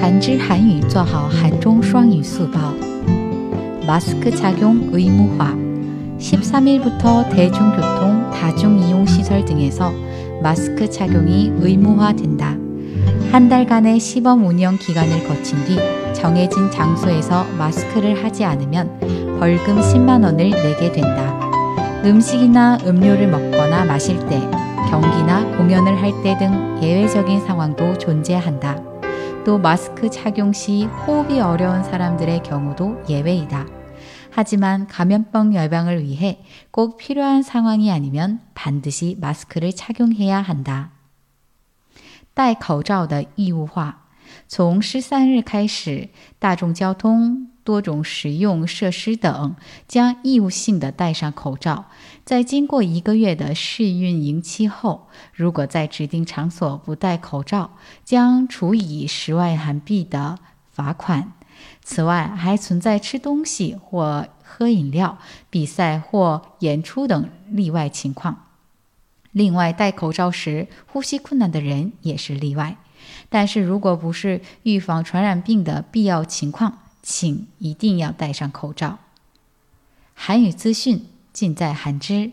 한知한유做好한중双语速报 마스크 착용 의무화 13일부터 대중교통, 다중이용시설 등에서 마스크 착용이 의무화된다. 한 달간의 시범 운영 기간을 거친 뒤 정해진 장소에서 마스크를 하지 않으면 벌금 10만 원을 내게 된다. 음식이나 음료를 먹거나 마실 때, 경기나 공연을 할 때 등 예외적인 상황도 존재한다. 또 마스크 착용 시 호흡이 어려운 사람들의 경우도 예외이다. 하지만 감염병 예방을 위해 꼭 필요한 상황이 아니면 반드시 마스크를 착용해야 한다. 戴口罩的义务化从十三日开始，大众交通、 多种使用设施等将义务性的戴上口罩。在经过一个月的试运营期后，如果在指定场所不戴口罩，将处以十万韩币的罚款。此外，还存在吃东西或喝饮料、比赛或演出等例外情况。另外，戴口罩时呼吸困难的人也是例外。但是如果不是预防传染病的必要情况，请一定要戴上口罩。韩语资讯尽在韩知。